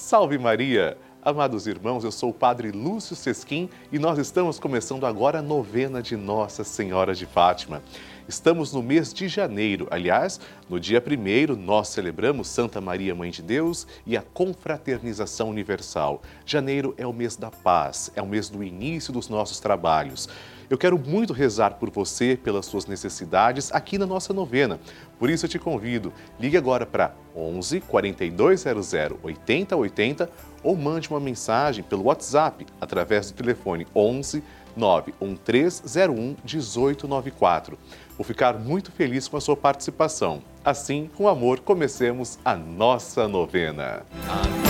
Salve Maria! Amados irmãos, eu sou o Padre Lúcio Sesquim e nós estamos começando agora a novena de Nossa Senhora de Fátima. Estamos no mês de janeiro. Aliás, no dia 1 nós celebramos Santa Maria, Mãe de Deus e a confraternização universal. Janeiro é o mês da paz, é o mês do início dos nossos trabalhos. Eu quero muito rezar por você, pelas suas necessidades aqui na nossa novena. Por isso eu te convido, ligue agora para 11 4200 8080 ou mande uma mensagem pelo WhatsApp através do telefone 11 91301 1894. Vou ficar muito feliz com a sua participação. Assim, com amor, comecemos a nossa novena. Amém,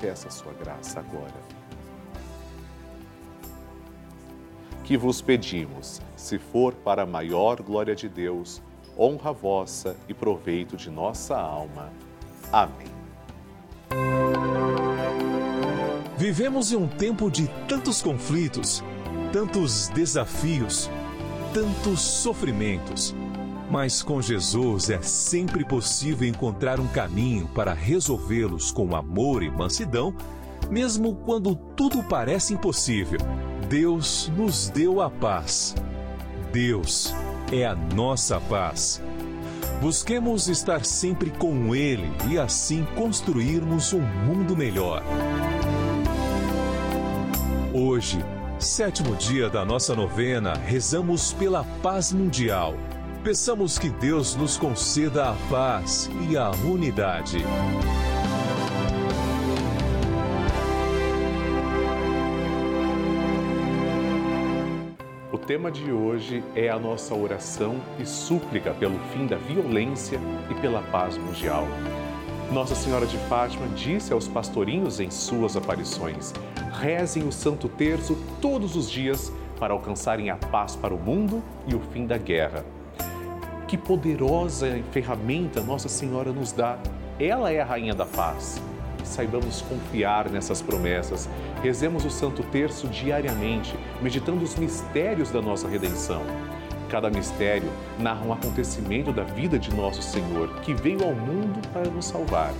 peça a sua graça agora. Que vos pedimos, se for para a maior glória de Deus, honra vossa e proveito de nossa alma. Amém. Vivemos em um tempo de tantos conflitos, tantos desafios, tantos sofrimentos mas com Jesus é sempre possível encontrar um caminho para resolvê-los com amor e mansidão, mesmo quando tudo parece impossível. Deus nos deu a paz. Deus é a nossa paz. Busquemos estar sempre com Ele e assim construirmos um mundo melhor. Hoje, sétimo dia da nossa novena, rezamos pela paz mundial. Peçamos que Deus nos conceda a paz e a unidade. O tema de hoje é a nossa oração e súplica pelo fim da violência e pela paz mundial. Nossa Senhora de Fátima disse aos pastorinhos em suas aparições: rezem o Santo Terço todos os dias para alcançarem a paz para o mundo e o fim da guerra. Que poderosa ferramenta Nossa Senhora nos dá! Ela é a Rainha da Paz saibamos confiar nessas promessas. Rezemos o Santo Terço diariamente, meditando os mistérios da nossa redenção. Cada mistério narra um acontecimento da vida de nosso Senhor, que veio ao mundo para nos salvar.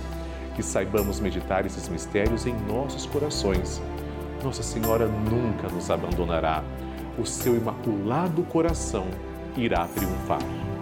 Que saibamos meditar esses mistérios em nossos corações. Nossa Senhora nunca nos abandonará. O seu imaculado coração irá triunfar.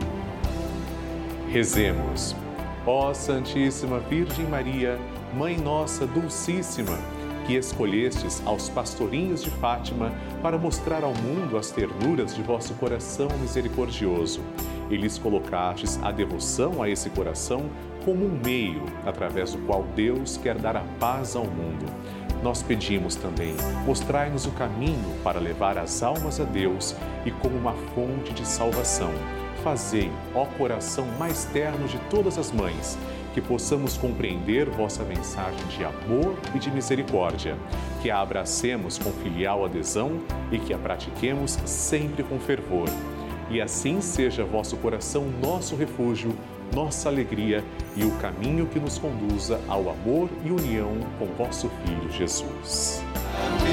Rezemos. Ó Santíssima Virgem Maria, Mãe Nossa Dulcíssima, que escolhestes aos pastorinhos de Fátima para mostrar ao mundo as ternuras de vosso coração misericordioso. E lhes colocastes a devoção a esse coração como um meio através do qual Deus quer dar a paz ao mundo. Nós pedimos também, mostrai-nos o caminho para levar as almas a Deus e como uma fonte de salvação. Fazei, ó coração mais terno de todas as mães, que possamos compreender vossa mensagem de amor e de misericórdia, que a abracemos com filial adesão e que a pratiquemos sempre com fervor. E assim seja vosso coração nosso refúgio, nossa alegria e o caminho que nos conduza ao amor e união com vosso Filho Jesus. Amém.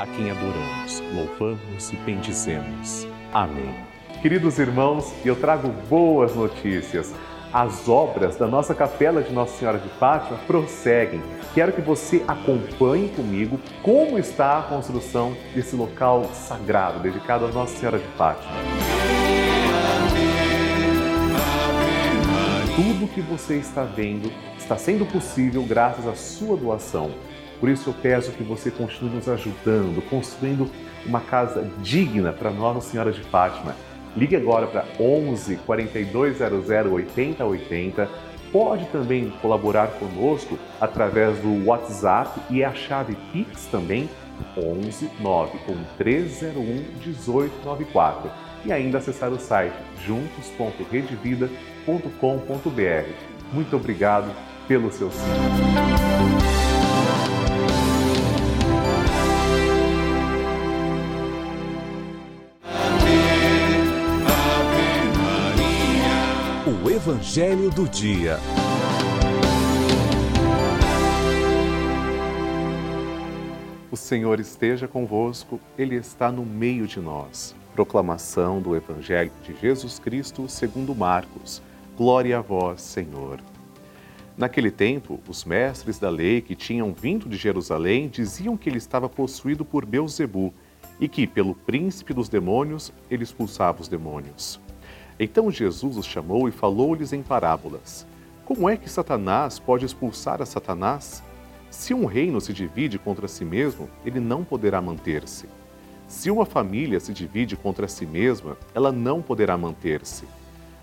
a quem adoramos, louvamos e bendizemos. Amém. Queridos irmãos, eu trago boas notícias. As obras da nossa capela de Nossa Senhora de Fátima prosseguem. Quero que você acompanhe comigo como está a construção desse local sagrado dedicado a Nossa Senhora de Fátima. Tudo que você está vendo está sendo possível graças à sua doação. Por isso eu peço que você continue nos ajudando, construindo uma casa digna para Nossa Senhora de Fátima Ligue agora para 11 4200 8080. Pode também colaborar conosco através do WhatsApp e a chave Pix também 11 9 1301 1894 e ainda acessar o site juntos.redevida.com.br. Muito obrigado pelo seu sim. Evangelho do Dia. O Senhor esteja convosco, Ele está no meio de nós. Proclamação do Evangelho de Jesus Cristo segundo Marcos. Glória a vós, Senhor. Naquele tempo, os mestres da lei que tinham vindo de Jerusalém diziam que ele estava possuído por Beuzebu e que, pelo príncipe dos demônios, ele expulsava os demônios. Então Jesus os chamou e falou-lhes em parábolas: Como é que Satanás pode expulsar a Satanás? Se um reino se divide contra si mesmo, ele não poderá manter-se. Se uma família se divide contra si mesma, ela não poderá manter-se.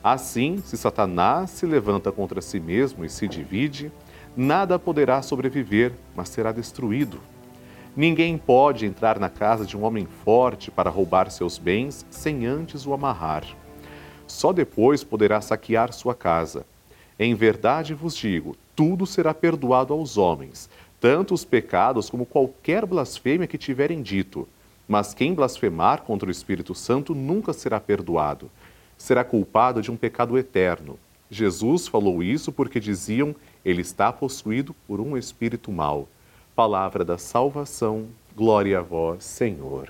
Assim, se Satanás se levanta contra si mesmo e se divide, nada poderá sobreviver, mas será destruído. Ninguém pode entrar na casa de um homem forte para roubar seus bens sem antes o amarrar. Só depois poderá saquear sua casa. Em verdade vos digo: tudo será perdoado aos homens, tanto os pecados como qualquer blasfêmia que tiverem dito. Mas quem blasfemar contra o Espírito Santo nunca será perdoado será culpado de um pecado eterno. Jesus falou isso porque diziam ele está possuído por um espírito mau. Palavra da salvação, glória a vós, Senhor.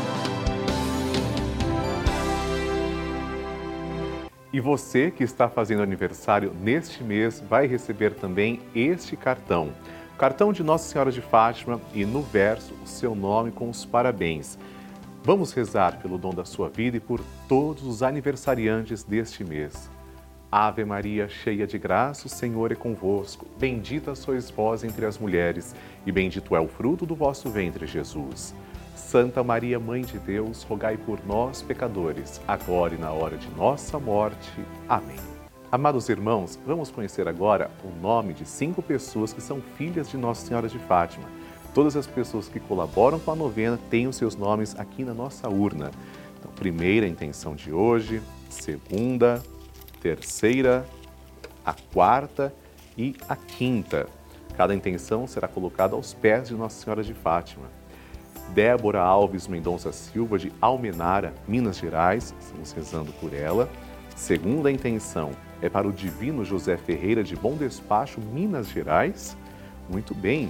E você que está fazendo aniversário neste mês vai receber também este cartão cartão de Nossa Senhora de Fátima e no verso o seu nome com os parabéns. Vamos rezar pelo dom da sua vida e por todos os aniversariantes deste mês. Ave Maria, cheia de graça, o Senhor é convosco. Bendita sois vós entre as mulheres, e bendito é o fruto do vosso ventre, Jesus. Santa Maria, Mãe de Deus, rogai por nós, pecadores, agora e na hora de nossa morte. Amém. Amados irmãos, vamos conhecer agora o nome de cinco pessoas que são filhas de Nossa Senhora de Fátima. Todas as pessoas que colaboram com a novena têm os seus nomes aqui na nossa urna. Então, primeira intenção de hoje, segunda, terceira, a quarta e a quinta. Cada intenção será colocada aos pés de Nossa Senhora de Fátima. Débora Alves Mendonça Silva, de Almenara, Minas Gerais, estamos rezando por ela. Segunda intenção, é para o Divino José Ferreira de Bom Despacho, Minas Gerais. Muito bem.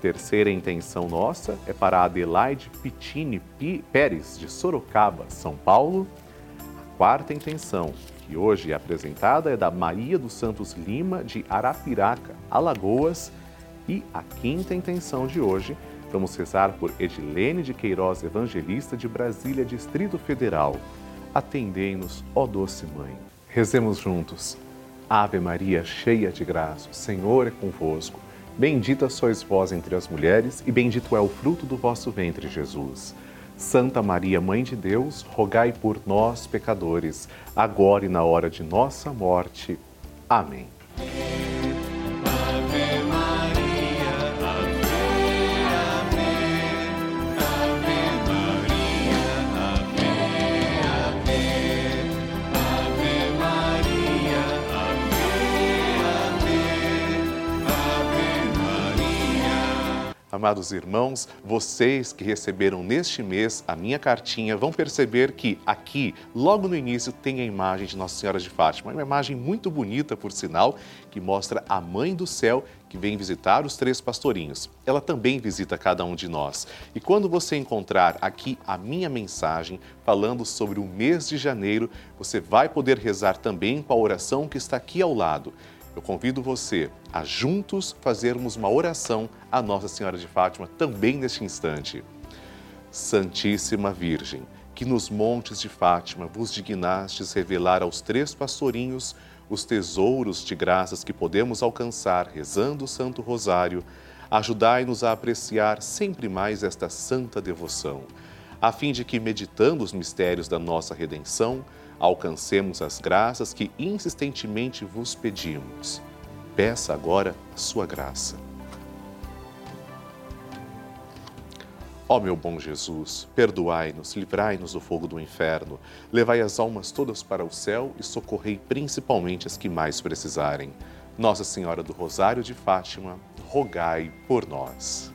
Terceira intenção nossa é para Adelaide Pitini Pérez, de Sorocaba, São Paulo. A quarta intenção, que hoje é apresentada, é da Maria dos Santos Lima, de Arapiraca, Alagoas. E a quinta intenção de hoje, vamos rezar por Edilene de Queiroz Evangelista de Brasília, Distrito Federal. Atendei-nos, ó doce Mãe. Rezemos juntos. Ave Maria, cheia de graça, o Senhor é convosco. Bendita sois vós entre as mulheres, e bendito é o fruto do vosso ventre, Jesus. Santa Maria, Mãe de Deus, rogai por nós, pecadores, agora e na hora de nossa morte. Amém. Amados irmãos, vocês que receberam neste mês a minha cartinha vão perceber que aqui, logo no início, tem a imagem de Nossa Senhora de Fátima. É uma imagem muito bonita, por sinal, que mostra a Mãe do Céu que vem visitar os três pastorinhos. Ela também visita cada um de nós. E quando você encontrar aqui a minha mensagem falando sobre o mês de janeiro, você vai poder rezar também com a oração que está aqui ao lado eu convido você a juntos fazermos uma oração à Nossa Senhora de Fátima também neste instante. Santíssima Virgem, que nos montes de Fátima vos dignastes revelar aos três pastorinhos os tesouros de graças que podemos alcançar rezando o Santo Rosário, ajudai-nos a apreciar sempre mais esta santa devoção, a fim de que, meditando os mistérios da nossa redenção, alcancemos as graças que insistentemente vos pedimos. Peça agora a sua graça. Ó meu bom Jesus, perdoai-nos, livrai-nos do fogo do inferno, levai as almas todas para o céu e socorrei principalmente as que mais precisarem. Nossa Senhora do Rosário de Fátima, rogai por nós.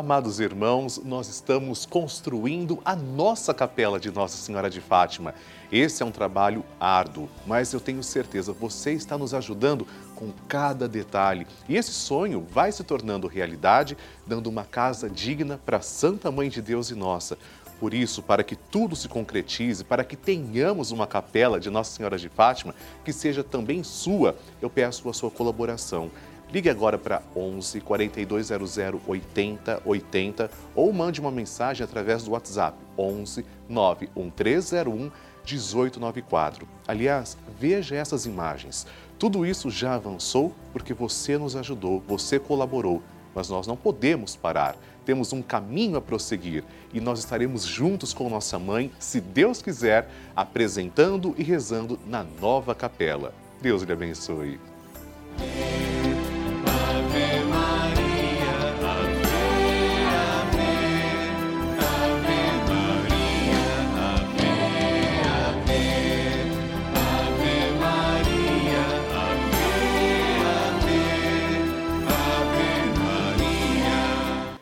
Amados irmãos, nós estamos construindo a nossa capela de Nossa Senhora de Fátima. Esse é um trabalho árduo, mas eu tenho certeza você está nos ajudando com cada detalhe. E esse sonho vai se tornando realidade, dando uma casa digna para Santa Mãe de Deus e nossa. Por isso, para que tudo se concretize, para que tenhamos uma capela de Nossa Senhora de Fátima que seja também sua, eu peço a sua colaboração. Ligue agora para 11 4200 80 80 ou mande uma mensagem através do WhatsApp 11 91301 1894. Aliás, veja essas imagens. Tudo isso já avançou porque você nos ajudou, você colaborou, mas nós não podemos parar. Temos um caminho a prosseguir e nós estaremos juntos com nossa mãe, se Deus quiser, apresentando e rezando na nova capela. Deus lhe abençoe.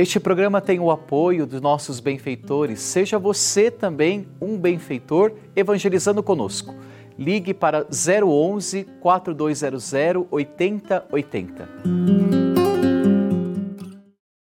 Este programa tem o apoio dos nossos benfeitores. Seja você também um benfeitor evangelizando conosco. ligue para 011 4200 8080.